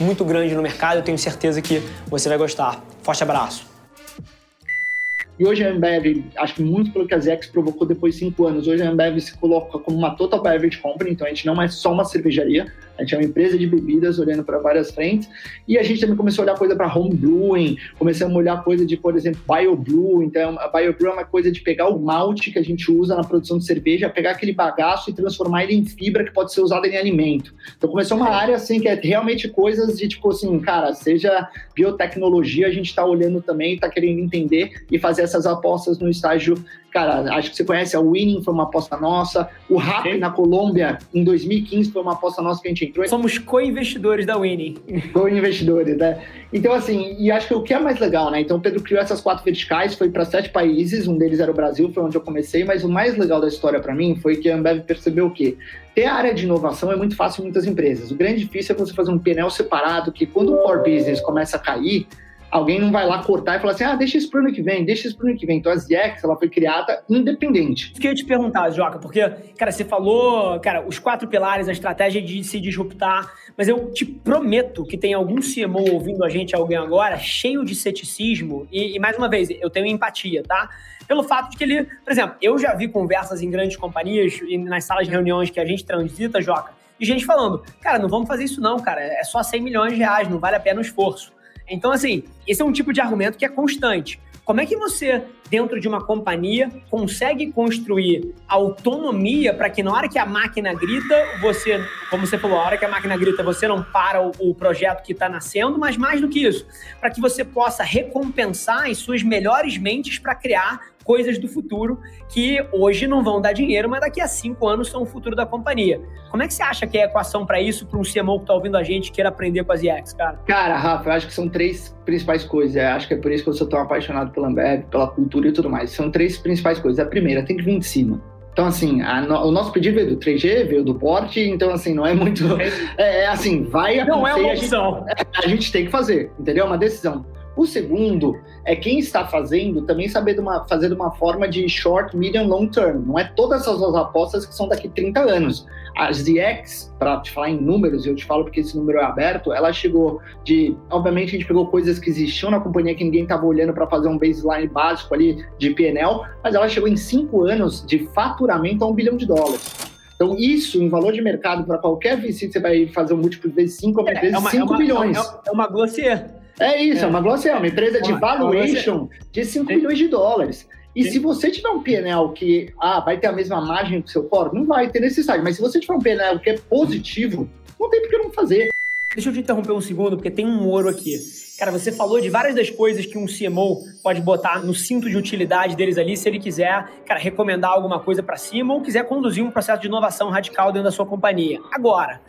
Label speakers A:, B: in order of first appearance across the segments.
A: muito grande no mercado. Eu tenho certeza que você vai gostar. Forte abraço.
B: E hoje a Ambev, acho que muito pelo que a Zex provocou depois de cinco anos, hoje a Ambev se coloca como uma total beverage company, então a gente não é só uma cervejaria, a gente é uma empresa de bebidas olhando para várias frentes. E a gente também começou a olhar coisa para home brewing, começamos a olhar coisa de, por exemplo, bio brew. Então, a bio brew é uma coisa de pegar o malte que a gente usa na produção de cerveja, pegar aquele bagaço e transformar ele em fibra que pode ser usada em alimento. Então, começou uma área assim que é realmente coisas de tipo assim, cara, seja biotecnologia, a gente está olhando também, está querendo entender e fazer essas apostas no estágio Cara, acho que você conhece a Winning, foi uma aposta nossa. O RAP na Colômbia, em 2015, foi uma aposta nossa que a gente entrou.
A: Somos co-investidores da Winning.
B: Co-investidores, né? Então, assim, e acho que o que é mais legal, né? Então, o Pedro criou essas quatro verticais, foi para sete países, um deles era o Brasil, foi onde eu comecei, mas o mais legal da história para mim foi que a Ambev percebeu o quê? Ter a área de inovação é muito fácil em muitas empresas. O grande difícil é você fazer um painel separado, que quando o core business começa a cair, alguém não vai lá cortar e falar assim, ah, deixa isso pro ano que vem, deixa isso pro ano que vem. Então a ZX, ela foi criada independente.
A: Isso que eu ia te perguntar, Joca, porque, cara, você falou, cara, os quatro pilares, a estratégia de se disruptar, mas eu te prometo que tem algum CMO ouvindo a gente, alguém agora, cheio de ceticismo, e, e mais uma vez, eu tenho empatia, tá? Pelo fato de que ele, por exemplo, eu já vi conversas em grandes companhias e nas salas de reuniões que a gente transita, Joca, e gente falando, cara, não vamos fazer isso não, cara, é só 100 milhões de reais, não vale a pena o esforço. Então, assim, esse é um tipo de argumento que é constante. Como é que você, dentro de uma companhia, consegue construir autonomia para que na hora que a máquina grita, você, como você falou, a hora que a máquina grita, você não para o, o projeto que está nascendo, mas mais do que isso, para que você possa recompensar as suas melhores mentes para criar coisas do futuro que hoje não vão dar dinheiro, mas daqui a cinco anos são o futuro da companhia. Como é que você acha que é a equação para isso, para um CMO que está ouvindo a gente queira aprender com as IEX, cara?
B: Cara, Rafa, eu acho que são três principais coisas. Eu acho que é por isso que eu sou tão apaixonado pela Ambev, pela cultura e tudo mais. São três principais coisas. A primeira, tem que vir de cima. Então, assim, no, o nosso pedido veio do 3G, veio do porte, então, assim, não é muito. É, é assim, vai
A: acontecer. Não é uma opção.
B: A gente, a gente tem que fazer, entendeu? É uma decisão. O segundo é quem está fazendo também saber de uma, fazer de uma forma de short, medium, long term. Não é todas essas apostas que são daqui 30 anos. A ZX, para te falar em números, eu te falo porque esse número é aberto, ela chegou de. Obviamente, a gente pegou coisas que existiam na companhia que ninguém estava olhando para fazer um baseline básico ali de PNL, mas ela chegou em cinco anos de faturamento a um bilhão de dólares. Então, isso, em valor de mercado, para qualquer VC, você vai fazer um múltiplo vezes 5 é, vezes 5 é uma, bilhões. É
A: uma, é uma glossier.
B: É isso, é, é uma Glossier, uma empresa de valuation de 5 milhões de dólares. E Sim. se você tiver um PNL que ah, vai ter a mesma margem que o seu core, não vai ter necessidade. Mas se você tiver um PNL que é positivo, não tem por que não fazer.
A: Deixa eu te interromper um segundo, porque tem um ouro aqui. Cara, você falou de várias das coisas que um CMO pode botar no cinto de utilidade deles ali, se ele quiser, cara, recomendar alguma coisa para cima ou quiser conduzir um processo de inovação radical dentro da sua companhia. Agora,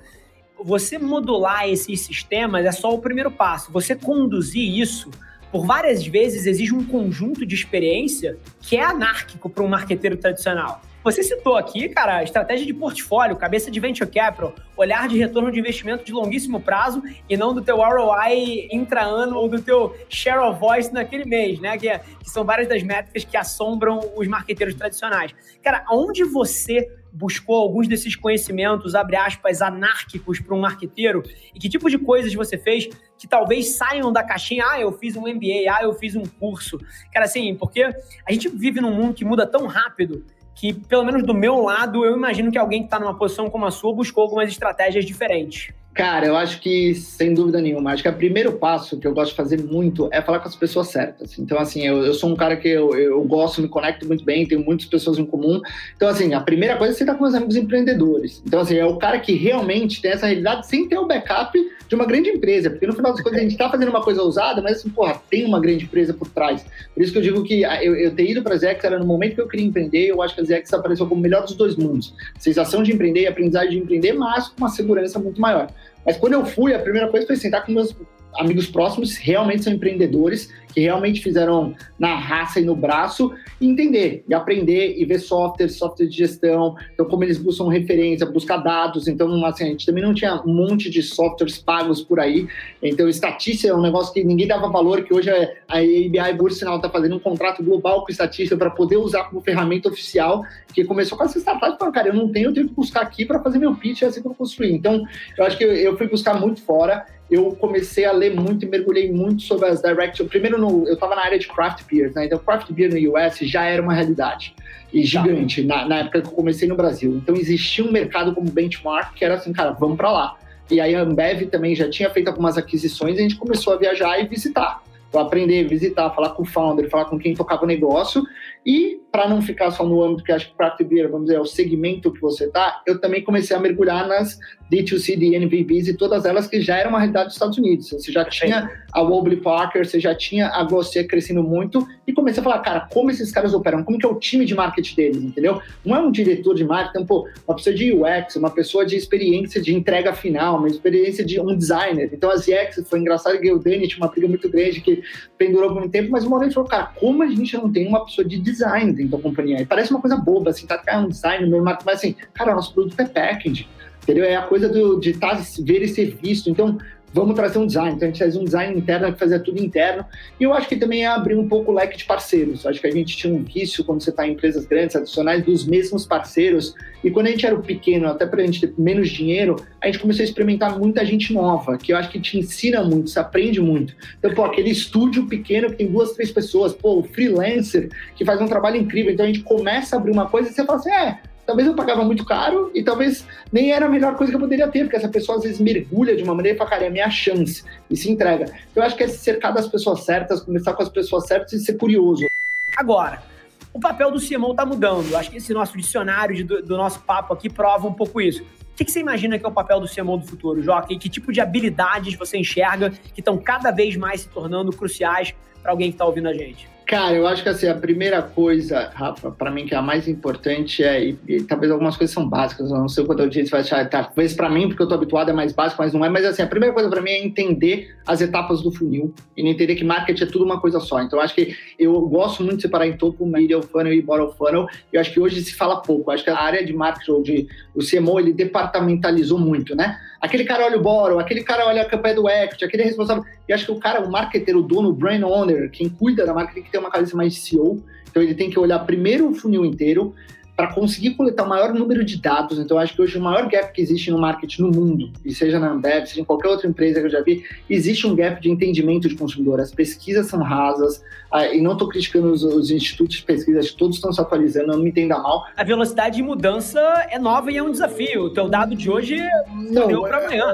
A: você modular esses sistemas é só o primeiro passo. Você conduzir isso por várias vezes exige um conjunto de experiência que é anárquico para um marqueteiro tradicional. Você citou aqui, cara, estratégia de portfólio, cabeça de venture capital, olhar de retorno de investimento de longuíssimo prazo e não do teu ROI intra-ano ou do teu share of voice naquele mês, né? Que, é, que são várias das métricas que assombram os marqueteiros tradicionais. Cara, aonde você buscou alguns desses conhecimentos, abre aspas, anárquicos para um marqueteiro? E que tipo de coisas você fez que talvez saiam da caixinha? Ah, eu fiz um MBA, ah, eu fiz um curso. Cara, assim, porque a gente vive num mundo que muda tão rápido que, pelo menos do meu lado, eu imagino que alguém que está numa posição como a sua buscou algumas estratégias diferentes.
B: Cara, eu acho que, sem dúvida nenhuma, acho que o primeiro passo que eu gosto de fazer muito é falar com as pessoas certas. Então, assim, eu, eu sou um cara que eu, eu gosto, me conecto muito bem, tenho muitas pessoas em comum. Então, assim, a primeira coisa é você estar com os amigos empreendedores. Então, assim, é o cara que realmente tem essa realidade sem ter o backup de uma grande empresa. Porque no final das contas a gente está fazendo uma coisa ousada, mas, assim, porra, tem uma grande empresa por trás. Por isso que eu digo que eu, eu ter ido para a Zex era no momento que eu queria empreender, eu acho que a Zex apareceu como o melhor dos dois mundos. Sensação de empreender e aprendizagem de empreender, mas com uma segurança muito maior. Mas quando eu fui, a primeira coisa foi sentar com meus amigos próximos realmente são empreendedores, que realmente fizeram na raça e no braço, e entender, e aprender, e ver software, software de gestão, então como eles buscam referência, buscar dados, então assim, a gente também não tinha um monte de softwares pagos por aí, então estatística é um negócio que ninguém dava valor, que hoje a ABI, por sinal, está fazendo um contrato global com estatística para poder usar como ferramenta oficial, que começou com essa startup, falando, cara, eu não tenho, eu tenho que buscar aqui para fazer meu pitch, é assim que eu construir. Então, eu acho que eu fui buscar muito fora, eu comecei a ler muito e mergulhei muito sobre as direct. Primeiro, no, eu estava na área de craft beers, né? Então, craft beer no US já era uma realidade e gigante tá. na, na, época que eu comecei no Brasil. Então, existia um mercado como benchmark que era assim, cara, vamos para lá. E aí a Ambev também já tinha feito algumas aquisições e a gente começou a viajar e visitar. Então, aprender, visitar, falar com o founder, falar com quem tocava o negócio. E, para não ficar só no âmbito que acho que craft beer, vamos dizer, é o segmento que você está, eu também comecei a mergulhar nas D2C, DNVBs e todas elas que já eram uma realidade dos Estados Unidos. Você já tinha a Wobbly Parker, você já tinha a Glossier crescendo muito e comecei a falar, cara, como esses caras operam? Como que é o time de marketing deles, entendeu? Não é um diretor de marketing, pô, uma pessoa de UX, uma pessoa de experiência de entrega final, uma experiência de um designer. Então, as UX, foi engraçado que o Dani tinha uma briga muito grande que pendurou por muito tempo, mas uma vez falou, cara, como a gente não tem uma pessoa de design dentro da companhia? E parece uma coisa boba, assim, tá, um design, meu mas assim, cara, nosso produto é packaging entendeu? É a coisa do, de tá, ver e ser visto. Então, vamos trazer um design. Então, a gente faz um design interno que fazia tudo interno. E eu acho que também é abrir um pouco o leque de parceiros. Acho que a gente tinha um vício, quando você está em empresas grandes, adicionais, dos mesmos parceiros. E quando a gente era pequeno, até para a gente ter menos dinheiro, a gente começou a experimentar muita gente nova, que eu acho que te ensina muito, se aprende muito. Então, pô, aquele estúdio pequeno que tem duas, três pessoas, pô, o freelancer que faz um trabalho incrível. Então, a gente começa a abrir uma coisa e você fala assim, é talvez eu pagava muito caro e talvez nem era a melhor coisa que eu poderia ter, porque essa pessoa às vezes mergulha de uma maneira e fala, cara, é a minha chance, e se entrega. Eu acho que é cercar das pessoas certas, começar com as pessoas certas e ser curioso.
A: Agora, o papel do CMO está mudando. Eu acho que esse nosso dicionário de, do, do, nosso papo aqui prova um pouco isso. O que, que, você imagina que é o papel do CMO do futuro, Joca? Que tipo de habilidades você enxerga que estão cada vez mais se tornando cruciais para alguém que está ouvindo a gente?
B: Cara, eu acho que assim, a primeira coisa, Rafa, para mim que é a mais importante é, e, e, talvez algumas coisas são básicas, eu não sei quando eu disse, vai achar, talvez para mim, porque eu tô habituado é mais básico, mas não é, mas assim, a primeira coisa para mim é entender as etapas do funil e entender que marketing é tudo uma coisa só. Então, acho que eu gosto muito de separar em topo, middle funnel e bottom funnel, e eu acho que hoje se fala pouco, eu acho que a área de marketing ou de o CMO, ele departamentalizou muito, né? Aquele cara olha o bottom, aquele cara olha a campanha do equity, aquele responsável, e acho que o cara, o marketer, o dono, o brand owner, quem cuida da marca tem que ter uma cabeça mais de CEO, então ele tem que olhar primeiro o funil inteiro, para conseguir coletar o maior número de dados. Então, acho que hoje o maior gap que existe no marketing no mundo, e seja na Ambev, seja em qualquer outra empresa que eu já vi, existe um gap de entendimento de consumidor. As pesquisas são rasas, e não estou criticando os, os, institutos de pesquisa, todos estão se atualizando, não me entenda mal.
A: A velocidade de mudança é nova e é um desafio. O teu dado de hoje não deu para amanhã.